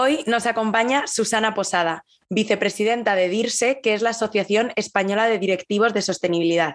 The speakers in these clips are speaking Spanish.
Hoy nos acompaña Susana Posada, vicepresidenta de DIRSE, que es la Asociación Española de Directivos de Sostenibilidad.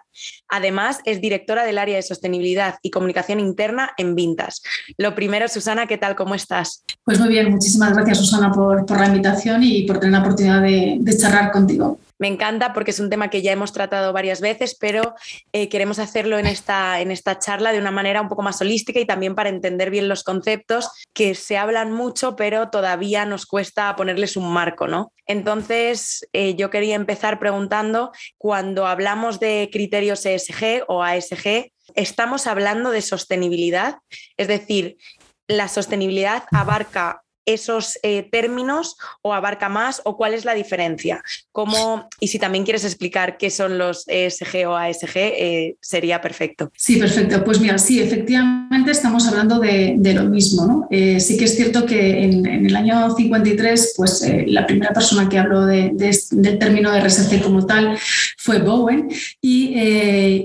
Además, es directora del área de sostenibilidad y comunicación interna en Vintas. Lo primero, Susana, ¿qué tal? ¿Cómo estás? Pues muy bien, muchísimas gracias, Susana, por, la invitación y por tener la oportunidad de, de charlar contigo. Me encanta porque es un tema que ya hemos tratado varias veces, pero eh, queremos hacerlo en esta, en esta charla de una manera un poco más holística y también para entender bien los conceptos que se hablan mucho, pero todavía nos cuesta ponerles un marco, ¿no? Entonces, eh, yo quería empezar preguntando, cuando hablamos de criterios ESG o ASG, ¿estamos hablando de sostenibilidad? Es decir, la sostenibilidad abarca esos eh, términos o abarca más o cuál es la diferencia? ¿Cómo, y si también quieres explicar qué son los ESG o ASG, eh, sería perfecto. Sí, perfecto. Pues mira, sí, efectivamente estamos hablando de, lo mismo. ¿no? Eh, sí que es cierto que en, el año 53, pues la primera persona que habló de, del término de RSC como tal fue Bowen y,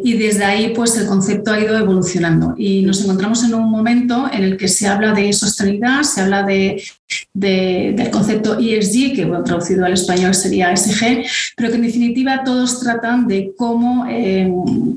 y desde ahí pues el concepto ha ido evolucionando y nos encontramos en un momento en el que se habla de sostenibilidad, se habla de del concepto ESG, que bueno, traducido al español sería SG, pero que en definitiva todos tratan de cómo eh,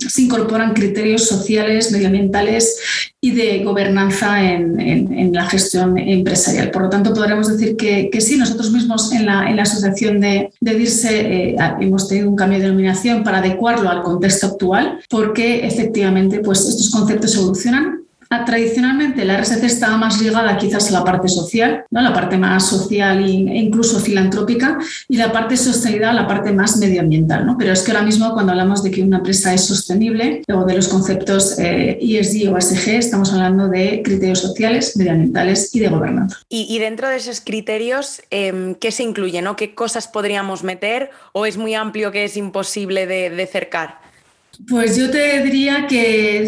se incorporan criterios sociales, medioambientales y de gobernanza en, la gestión empresarial. Por lo tanto, podríamos decir que, sí, nosotros mismos en la, asociación de, de DIRSE eh, hemos tenido un cambio de denominación para adecuarlo al contexto actual, porque efectivamente pues, estos conceptos evolucionan tradicionalmente la RSC estaba más ligada quizás a la parte social, ¿no? la parte más social e incluso filantrópica, y la parte sostenibilidad la parte más medioambiental. ¿no? Pero es que ahora mismo cuando hablamos de que una empresa es sostenible o de los conceptos ESG eh, o ASG, estamos hablando de criterios sociales, medioambientales y de gobernanza. Y, dentro de esos criterios, em, ¿qué se incluye? ¿Qué cosas podríamos meter o es muy amplio que es imposible de cercar? Pues yo te diría que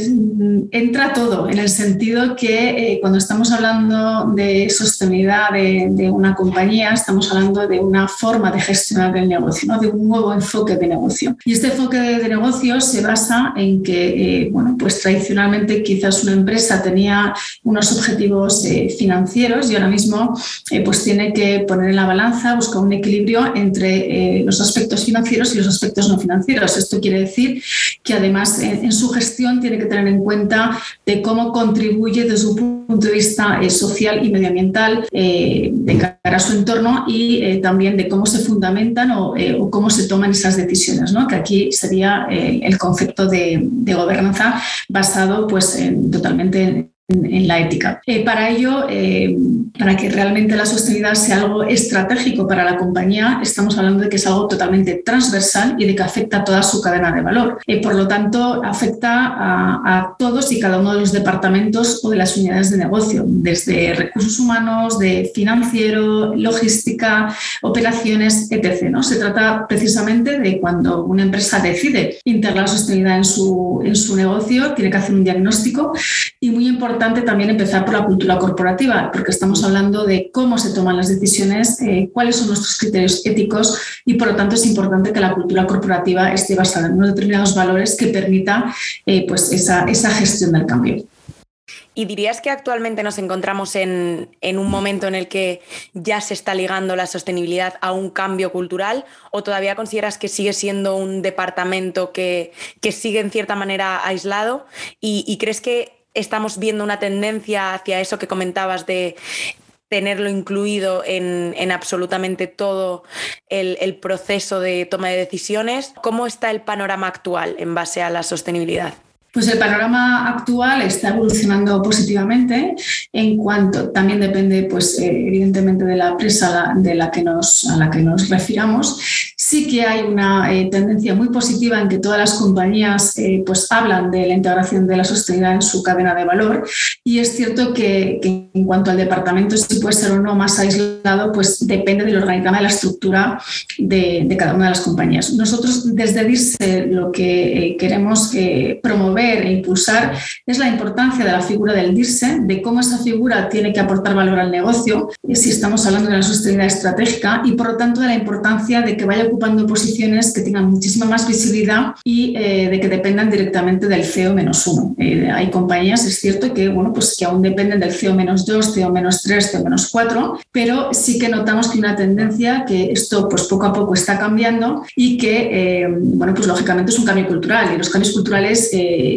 entra todo, en el sentido que eh, cuando estamos hablando de sostenibilidad de, una compañía, estamos hablando de una forma de gestionar el negocio, ¿no? de un nuevo enfoque de negocio. Y este enfoque de, negocio se basa en que, eh, bueno, pues tradicionalmente quizás una empresa tenía unos objetivos eh, financieros y ahora mismo pues tiene que poner en la balanza, buscar un equilibrio entre los aspectos financieros y los aspectos no financieros. Esto quiere decir que además en, su gestión tiene que tener en cuenta de cómo contribuye desde un punto de vista eh, social y medioambiental eh, de cara a su entorno y eh, también de cómo se fundamentan o, cómo se toman esas decisiones, ¿no? que aquí sería el concepto de, de, gobernanza basado pues, en, totalmente en la ética. Eh, para ello, eh, para que realmente la sostenibilidad sea algo estratégico para la compañía, estamos hablando de que es algo totalmente transversal y de que afecta a toda su cadena de valor. Eh, por lo tanto, afecta a, a, todos y cada uno de los departamentos o de las unidades de negocio, desde recursos humanos, de financiero, logística, operaciones, etc. ¿no? Se trata precisamente de cuando una empresa decide integrar la sostenibilidad en su, en su negocio, tiene que hacer un diagnóstico y muy importante también empezar por la cultura corporativa, porque estamos hablando de cómo se toman las decisiones, eh, cuáles son nuestros criterios éticos y por lo tanto es importante que la cultura corporativa esté basada en unos determinados valores que permita eh, pues esa, esa gestión del cambio. ¿Y dirías que actualmente nos encontramos en, en, un momento en el que ya se está ligando la sostenibilidad a un cambio cultural o todavía consideras que sigue siendo un departamento que, que sigue en cierta manera aislado? ¿Y, y crees que estamos viendo una tendencia hacia eso que comentabas de tenerlo incluido en, absolutamente todo el, proceso de toma de decisiones. ¿Cómo está el panorama actual en base a la sostenibilidad? Pues el panorama actual está evolucionando positivamente en cuanto también depende, pues eh, evidentemente de la empresa de la que nos, a la que nos refiramos. Sí que hay una eh, tendencia muy positiva en que todas las compañías eh, pues hablan de la integración de la sostenibilidad en su cadena de valor y es cierto que, en cuanto al departamento si puede ser o no más aislado, pues depende del organigrama de la estructura de, de cada una de las compañías. Nosotros desde DIRSE lo que queremos promover e impulsar es la importancia de la figura del DIRSE, de cómo esa figura tiene que aportar valor al negocio, si estamos hablando de la sostenibilidad estratégica, y por lo tanto de la importancia de que vaya ocupando posiciones que tengan muchísima más visibilidad y eh, de que dependan directamente del CEO menos uno. Eh, hay compañías, es cierto, que, bueno, pues que aún dependen del CEO menos dos, CEO menos tres, CEO menos cuatro, pero sí que notamos que una tendencia que esto pues poco a poco está cambiando y que, eh, bueno, pues lógicamente es un cambio cultural y los cambios culturales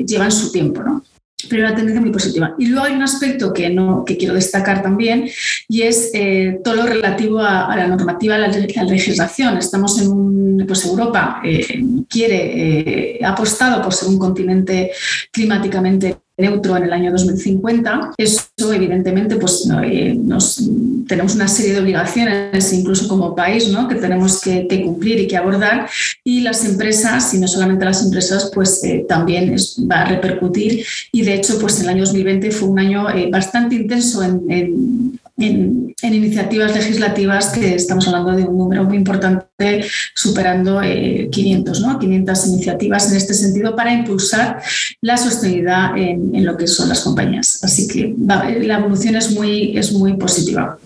llevan su tiempo, ¿no? pero una tendencia muy positiva. Y luego hay un aspecto que, no, que quiero destacar también y es eh, todo lo relativo a, la normativa, a la, legislación. Estamos en un, pues Europa eh, quiere, eh, apostado por ser un continente climáticamente neutro en el año 2050. Eso, evidentemente, pues eh, nos, tenemos una serie de obligaciones, incluso como país, ¿no? que tenemos que, cumplir y que abordar. Y las empresas, y no solamente las empresas, pues eh, también va a repercutir. Y de hecho, pues el año 2020 fue un año eh, bastante intenso en en, iniciativas legislativas que estamos hablando de un número muy importante, superando 500, eh, ¿no? 500 iniciativas en este sentido para impulsar la sostenibilidad en, lo que son las compañías. Así que la evolución es muy, es muy positiva.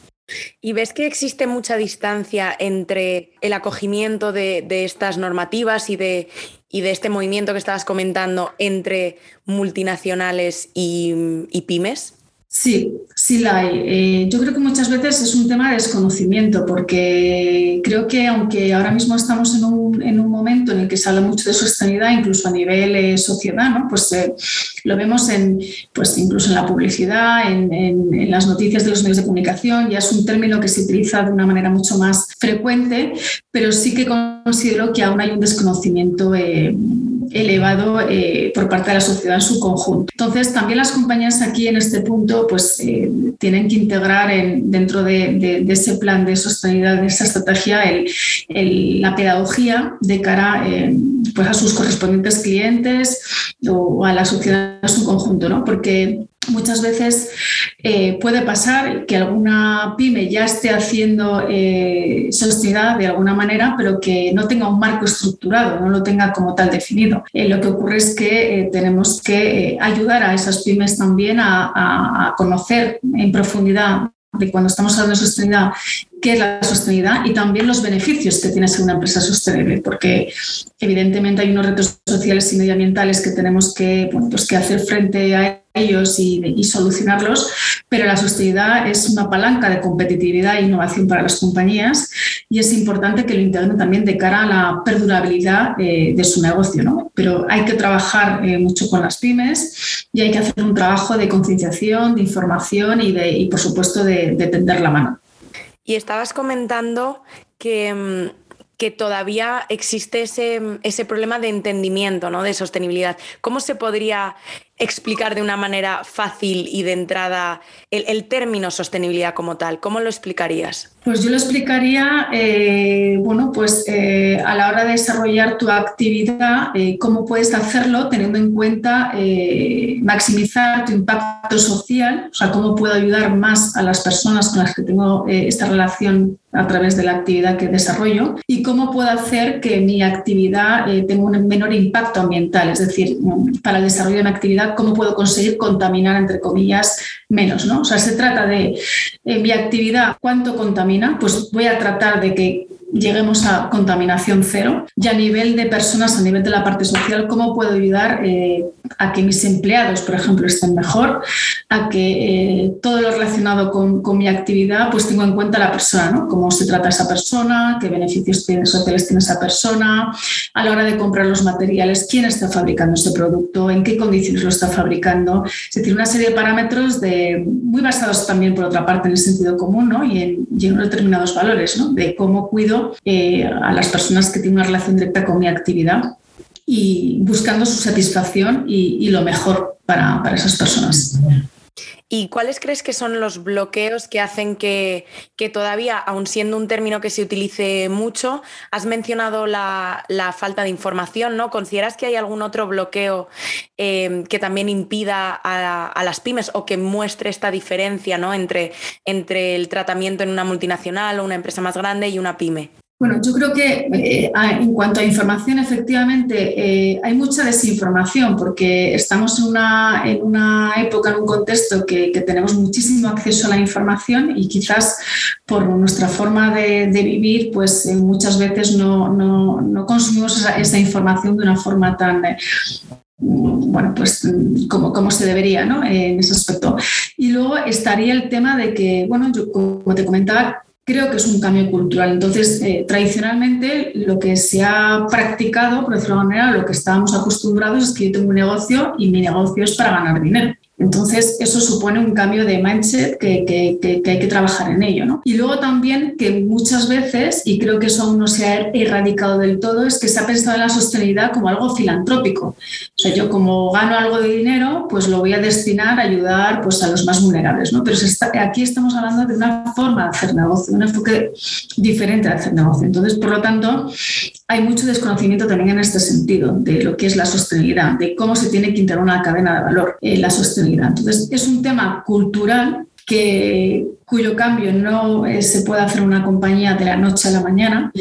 ¿Y ves que existe mucha distancia entre el acogimiento de, estas normativas y de, y de, este movimiento que estabas comentando entre multinacionales y pymes? Sí, sí la hay. Eh, yo creo que muchas veces es un tema de desconocimiento, porque creo que aunque ahora mismo estamos en un, en un momento en el que se habla mucho de sostenibilidad, incluso a nivel eh, sociedad, ¿no? pues eh, lo vemos en, pues, incluso en la publicidad, en, en, las noticias de los medios de comunicación, ya es un término que se utiliza de una manera mucho más frecuente, pero sí que considero que aún hay un desconocimiento elevado por parte de la sociedad en su conjunto. Entonces, también las compañías aquí en este punto pues eh, tienen que integrar dentro de, ese plan de sostenibilidad, de esa estrategia, la pedagogía de cara eh, pues a sus correspondientes clientes o, a la sociedad en su conjunto, ¿no? Porque muchas veces eh, puede pasar que alguna pyme ya esté haciendo eh, sostenibilidad de alguna manera, pero que no tenga un marco estructurado, no lo tenga como tal definido. Eh, lo que ocurre es que tenemos que ayudar a esas pymes también a conocer en profundidad de cuando estamos hablando de sostenibilidad, qué es la sostenibilidad y también los beneficios que tiene ser una empresa sostenible, porque evidentemente hay unos retos sociales y medioambientales que tenemos que, pues que hacer frente a ellos y, solucionarlos, pero la sostenibilidad es una palanca de competitividad e innovación para las compañías y es importante que lo integren también de cara a la perdurabilidad eh, de su negocio. ¿no? Pero hay que trabajar eh, mucho con las pymes y hay que hacer un trabajo de concienciación, de información y, de, por supuesto, de, de tender la mano. Y estabas comentando que mm, que todavía existe ese, ese, problema de entendimiento, ¿no? de sostenibilidad. ¿Cómo se podría explicar de una manera fácil y de entrada el, término sostenibilidad como tal? ¿Cómo lo explicarías? Pues yo lo explicaría, eh, bueno, pues eh, a la hora de desarrollar tu actividad, eh, cómo puedes hacerlo teniendo en cuenta maximizar tu impacto social, o sea, cómo puedo ayudar más a las personas con las que tengo esta relación a través de la actividad que desarrollo y cómo puedo hacer que mi actividad tenga un menor impacto ambiental, es decir, para el desarrollo de mi actividad cómo puedo conseguir contaminar, entre comillas, menos. ¿no? O sea, se trata de mi actividad, cuánto contamina, pues voy a tratar de que lleguemos a contaminación cero y a nivel de personas, a nivel de la parte social, cómo puedo ayudar eh, a que mis empleados, por ejemplo, estén mejor, a que eh, todo lo relacionado con, con, mi actividad, pues tengo en cuenta la persona, ¿no? Cómo se trata esa persona, qué beneficios sociales tiene esa persona, a la hora de comprar los materiales, quién está fabricando ese producto, en qué condiciones lo está fabricando. Es decir, una serie de parámetros de, muy basados también, por otra parte, en el sentido común ¿no? y, en, determinados valores, ¿no? de cómo cuido eh, a las personas que tienen una relación directa con mi actividad y buscando su satisfacción y, lo mejor para, para esas personas. ¿Y cuáles crees que son los bloqueos que hacen que, todavía, aun siendo un término que se utilice mucho, has mencionado la, falta de información, ¿no? ¿Consideras que hay algún otro bloqueo eh, que también impida a, las pymes o que muestre esta diferencia ¿no? entre, entre el tratamiento en una multinacional o una empresa más grande y una pyme? Bueno, yo creo que eh, en cuanto a información, efectivamente, eh, hay mucha desinformación porque estamos en una, en una época, en un contexto que, tenemos muchísimo acceso a la información y quizás por nuestra forma de, vivir, pues eh, muchas veces no, no, no consumimos esa, esa, información de una forma tan bueno, pues como, como se debería, ¿no? En ese aspecto. Y luego estaría el tema de que, bueno, yo como te comentaba, creo que es un cambio cultural. Entonces, eh, tradicionalmente lo que se ha practicado, por decirlo de manera, lo que estábamos acostumbrados es que yo tengo un negocio y mi negocio es para ganar dinero. Entonces, eso supone un cambio de mindset que, hay que trabajar en ello. ¿no? Y luego también que muchas veces, y creo que eso aún no se ha erradicado del todo, es que se ha pensado en la sostenibilidad como algo filantrópico. O sea, yo como gano algo de dinero, pues lo voy a destinar a ayudar pues, a los más vulnerables. ¿no? Pero aquí estamos hablando de una forma de hacer negocio, un enfoque diferente de hacer negocio. Entonces, por lo tanto, hay mucho desconocimiento también en este sentido de lo que es la sostenibilidad, de cómo se tiene que integrar una cadena de valor en la sostenibilidad. Entonces, es un tema cultural que, cuyo cambio no eh, se puede hacer una compañía de la noche a la mañana,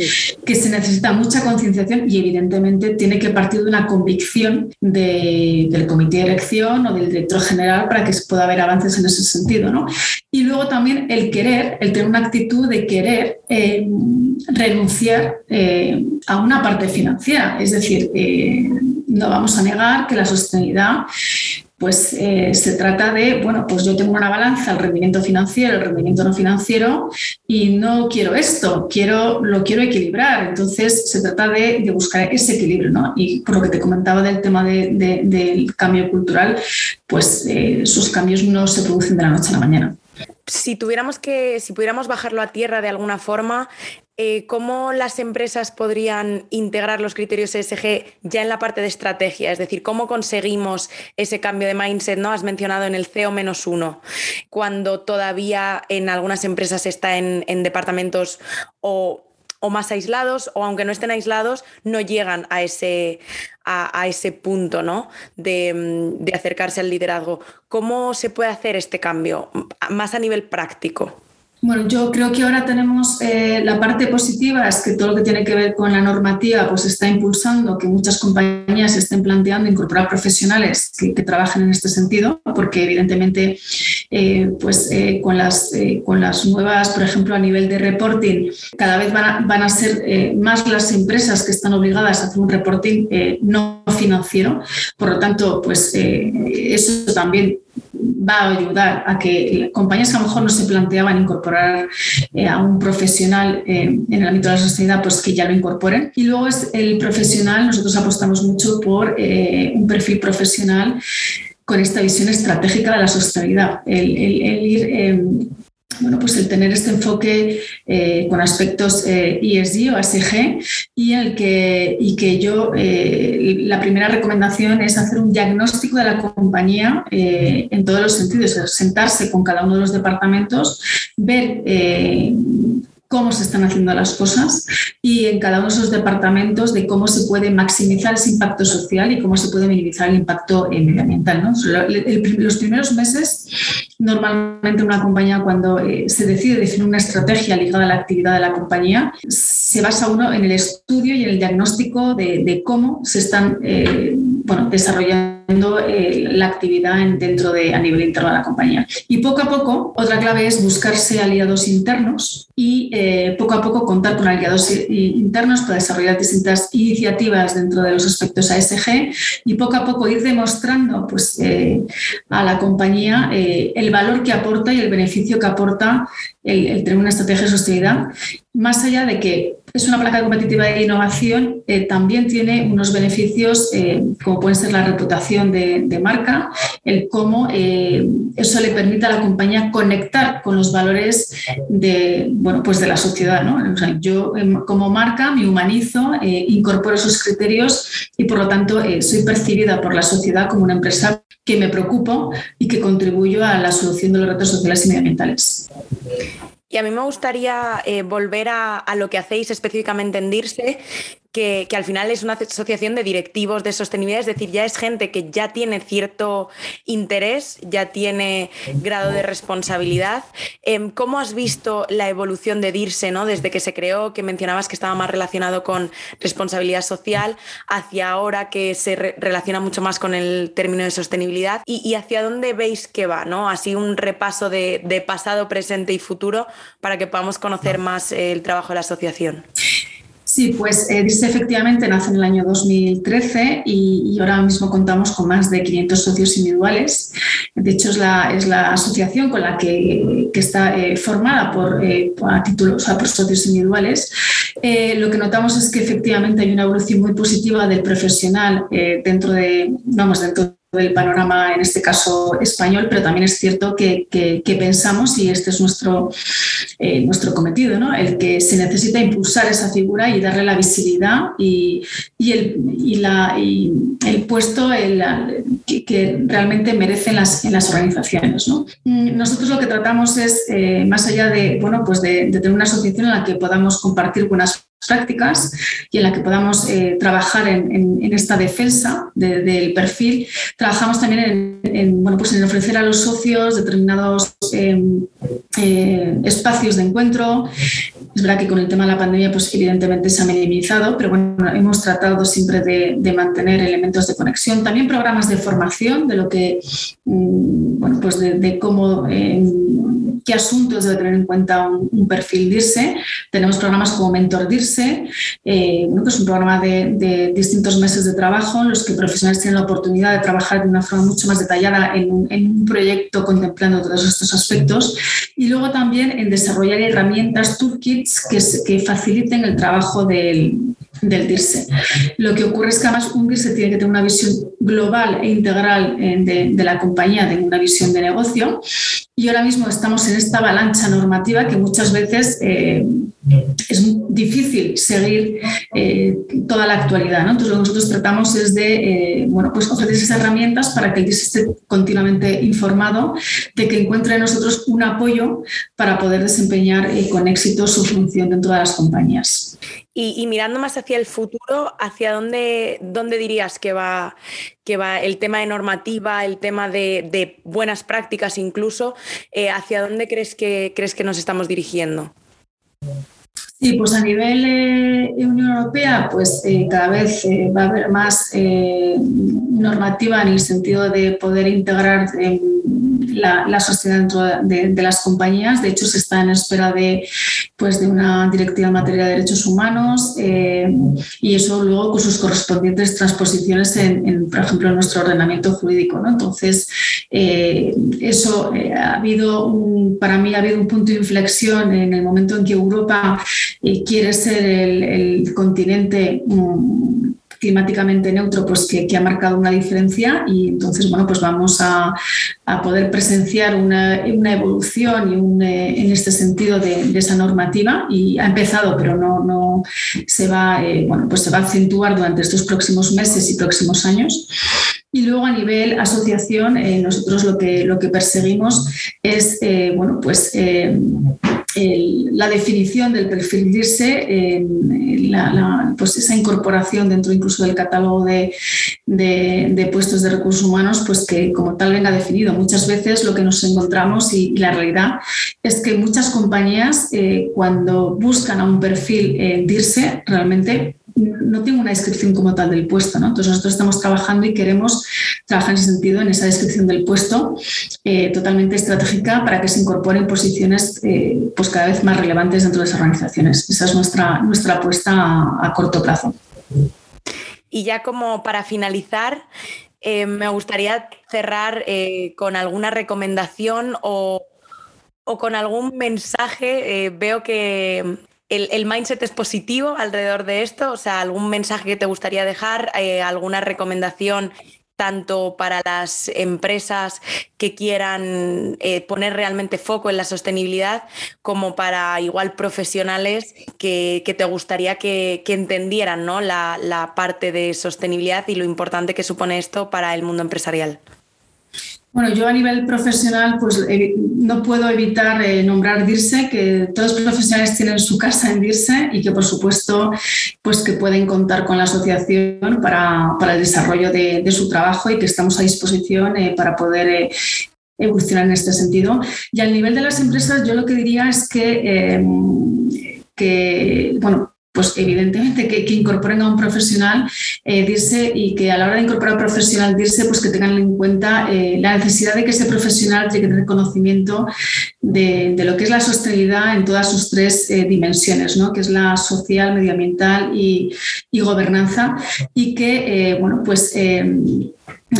que se necesita mucha concienciación y evidentemente tiene que partir de una convicción del comité de elección o del director general para que pueda haber avances en ese sentido. ¿no? Y luego también el querer, el tener una actitud de querer eh, renunciar eh, a una parte financiera. Es decir, no vamos a negar que la sostenibilidad pues eh, se trata de, bueno, pues yo tengo una balanza, el rendimiento financiero, el rendimiento no financiero, y no quiero esto, quiero, lo quiero equilibrar. Entonces se trata de, buscar ese equilibrio, ¿no? Y por lo que te comentaba del tema del cambio cultural, pues eh, esos cambios no se producen de la noche a la mañana. Si tuviéramos que, si pudiéramos bajarlo a tierra de alguna forma, eh, ¿cómo las empresas podrían integrar los criterios ESG ya en la parte de estrategia? Es decir, ¿cómo conseguimos ese cambio de mindset? ¿no? Has mencionado en el CEO menos uno, cuando todavía en algunas empresas está en, departamentos o más aislados o aunque no estén aislados, no llegan a ese, a, ese punto ¿no? de, acercarse al liderazgo. ¿Cómo se puede hacer este cambio más a nivel práctico? Bueno, yo creo que ahora tenemos eh, la parte positiva, es que todo lo que tiene que ver con la normativa pues está impulsando que muchas compañías estén planteando incorporar profesionales que, trabajen en este sentido, porque evidentemente eh, pues, eh, con, las, con las nuevas, por ejemplo, a nivel de reporting, cada vez van a, van a ser más las empresas que están obligadas a hacer un reporting no financiero. Por lo tanto, pues eso también va a ayudar a que compañías que a lo mejor no se planteaban incorporar eh, a un profesional eh, en el ámbito de la sostenibilidad, pues que ya lo incorporen. Y luego es el profesional, nosotros apostamos mucho por eh, un perfil profesional con esta visión estratégica de la sostenibilidad, el, ir bueno, pues el tener este enfoque eh, con aspectos eh, ESG o ASG y, el que, y que yo, eh, la primera recomendación es hacer un diagnóstico de la compañía en todos los sentidos, sentarse con cada uno de los departamentos, ver cómo se están haciendo las cosas y en cada uno de esos departamentos de cómo se puede maximizar ese impacto social y cómo se puede minimizar el impacto medioambiental. los primeros meses, normalmente una compañía cuando eh, se decide definir una estrategia ligada a la actividad de la compañía, se basa uno en el estudio y en el diagnóstico de, cómo se están eh, bueno, desarrollando eh, la actividad dentro de, a nivel interno de la compañía. Y poco a poco, otra clave es buscarse aliados internos y eh, poco a poco contar con aliados internos para desarrollar distintas iniciativas dentro de los aspectos ASG y poco a poco ir demostrando pues, eh, a la compañía eh, el valor que aporta y el beneficio que aporta el, tener una estrategia de sostenibilidad más allá de que es una placa competitiva de innovación, eh, también tiene unos beneficios eh, como pueden ser la reputación de, marca, el cómo eh, eso le permite a la compañía conectar con los valores de, bueno, pues de la sociedad. yo em, como marca me humanizo, incorporo esos criterios y por lo tanto soy percibida por la sociedad como una empresa que me preocupo y que contribuyo a la solución de los retos sociales y medioambientales. Y a mí me gustaría eh, volver a, lo que hacéis específicamente en DIRSE, que, al final es una asociación de directivos de sostenibilidad, es decir, ya es gente que ya tiene cierto interés, ya tiene grado de responsabilidad. Em, ¿Cómo has visto la evolución de DIRSE ¿no? desde que se creó, que mencionabas que estaba más relacionado con responsabilidad social, hacia ahora que se relaciona mucho más con el término de sostenibilidad? ¿Y, hacia dónde veis que va? ¿no? Así un repaso de, de pasado, presente y futuro para que podamos conocer más el trabajo de la asociación. Sí, pues eh, efectivamente nace en el año 2013 y, ahora mismo contamos con más de 500 socios individuales. De hecho, es la, asociación con la que, está eh, formada por, eh, títulos, por socios individuales. Eh, lo que notamos es que efectivamente hay una evolución muy positiva del profesional dentro de, vamos, dentro del panorama, en este caso español, pero también es cierto que, pensamos, y este es nuestro, eh, nuestro cometido, ¿no? el que se necesita impulsar esa figura y darle la visibilidad y, el, la, el puesto que, realmente merecen las, en las organizaciones. Mm, nosotros lo que tratamos es, eh, más allá de, bueno, pues de, de tener una asociación en la que podamos compartir buenas prácticas y en la que podamos eh, trabajar en, esta defensa del perfil. Trabajamos también en, bueno, pues en ofrecer a los socios determinados em, eh, espacios de encuentro. Es verdad que con el tema de la pandemia, pues evidentemente se ha minimizado, pero bueno, hemos tratado siempre de, mantener elementos de conexión. También programas de formación de lo que, mm, bueno, pues de, cómo, em, qué asuntos debe tener en cuenta un, perfil DIRSE. Tenemos programas como Mentor DIRSE eh, que es un programa de, distintos meses de trabajo en los que profesionales tienen la oportunidad de trabajar de una forma mucho más detallada en un, proyecto contemplando todos estos aspectos y luego también en desarrollar herramientas, toolkits que, faciliten el trabajo del, del DIRSE. Lo que ocurre es que además un DIRSE tiene que tener una visión global e integral eh, de, la compañía, de una visión de negocio. Y ahora mismo estamos en esta avalancha normativa que muchas veces eh, es difícil seguir eh, toda la actualidad. Entonces, lo que nosotros tratamos es de bueno, pues ofrecer esas herramientas para que el DIRSE esté continuamente informado, de que encuentre en nosotros un apoyo para poder desempeñar con éxito su función dentro de las compañías. Y, mirando más hacia el futuro, ¿hacia dónde, dónde dirías que va, que va el tema de normativa, el tema de, buenas prácticas incluso? Eh, ¿Hacia dónde crees que, crees que nos estamos dirigiendo? Sí, pues a nivel eh, Unión Europea, pues eh, cada vez va a haber más normativa en el sentido de poder integrar la, la sociedad dentro de, las compañías. De hecho, se está en espera de, pues, de una directiva en materia de derechos humanos eh, y eso luego con sus correspondientes transposiciones, en, por ejemplo, en nuestro ordenamiento jurídico. ¿no? Entonces, eh, eso eh, ha habido, para mí, ha habido un punto de inflexión en el momento en que Europa quiere ser el, el continente mm, climáticamente neutro, pues que, ha marcado una diferencia y entonces, bueno, pues vamos a, poder presenciar una, evolución y un, eh, en este sentido de, esa normativa y ha empezado, pero no, no se va, eh, bueno, pues se va a acentuar durante estos próximos meses y próximos años. Y luego a nivel asociación, eh, nosotros lo que, lo que perseguimos es, bueno, pues la definición del perfil DIRSE, pues esa incorporación dentro incluso del catálogo de, puestos de recursos humanos, pues que como tal venga definido. Muchas veces lo que nos encontramos y, la realidad es que muchas compañías eh, cuando buscan a un perfil eh, DIRSE realmente no tengo una descripción como tal del puesto, ¿no? Entonces nosotros estamos trabajando y queremos trabajar en ese sentido, en esa descripción del puesto eh, totalmente estratégica para que se incorporen posiciones eh, pues cada vez más relevantes dentro de las organizaciones. Esa es nuestra, nuestra apuesta a, corto plazo. Y ya como para finalizar, eh, me gustaría cerrar con alguna recomendación o, o, con algún mensaje. veo que el, mindset es positivo alrededor de esto? O sea, ¿algún mensaje que te gustaría dejar? Eh, ¿Alguna recomendación tanto para las empresas que quieran eh, poner realmente foco en la sostenibilidad, como para igual profesionales que, te gustaría que, entendieran ¿no? la parte de sostenibilidad y lo importante que supone esto para el mundo empresarial. Bueno, yo a nivel profesional pues no puedo evitar eh, nombrar DIRSE, que todos los profesionales tienen su casa en DIRSE y que por supuesto pues que pueden contar con la asociación para, el desarrollo de, su trabajo y que estamos a disposición eh, para poder eh, evolucionar en este sentido. Y al nivel de las empresas yo lo que diría es que, que bueno, pues evidentemente que, incorporen a un profesional eh, y que a la hora de incorporar a un profesional DIRSE, pues que tengan en cuenta eh, la necesidad de que ese profesional tenga que conocimiento de, lo que es la sostenibilidad en todas sus tres eh, dimensiones, ¿no? que es la social, medioambiental y, y gobernanza, y que, bueno, pues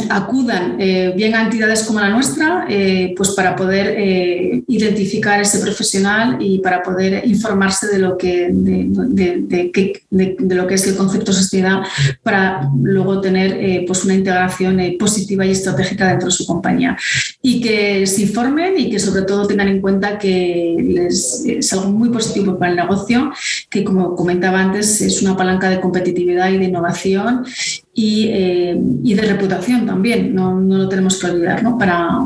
acudan eh, bien a entidades como la nuestra eh, pues para poder eh, identificar ese profesional y para poder informarse de lo que de, lo que es el concepto sostenibilidad para luego tener pues una integración positiva y estratégica dentro de su compañía. Y que se informen y que sobre todo tengan en cuenta que es algo muy positivo para el negocio que como comentaba antes es una palanca de competitividad y de innovación eh, y, de reputación también, no, no, lo tenemos que olvidar, ¿no? para,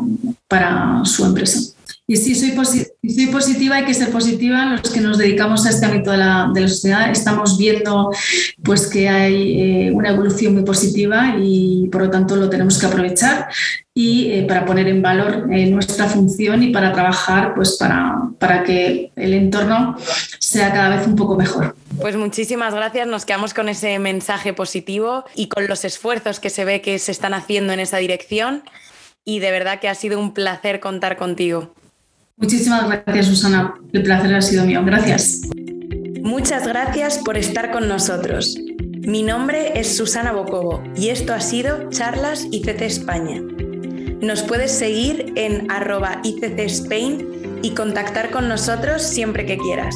para su empresa. Y sí, soy, positiva, hay que ser positiva. Los que nos dedicamos a este ámbito de la, de la sociedad estamos viendo pues, que hay eh, una evolución muy positiva y por lo tanto lo tenemos que aprovechar y eh, para poner en valor nuestra función y para trabajar pues, para, para que el entorno sea cada vez un poco mejor. Pues muchísimas gracias, nos quedamos con ese mensaje positivo y con los esfuerzos que se ve que se están haciendo en esa dirección y de verdad que ha sido un placer contar contigo. Muchísimas gracias Susana, el placer ha sido mío, gracias. Muchas gracias por estar con nosotros. Mi nombre es Susana Bocobo y esto ha sido Charlas ICC España. Nos puedes seguir en arroba ICC Spain y contactar con nosotros siempre que quieras.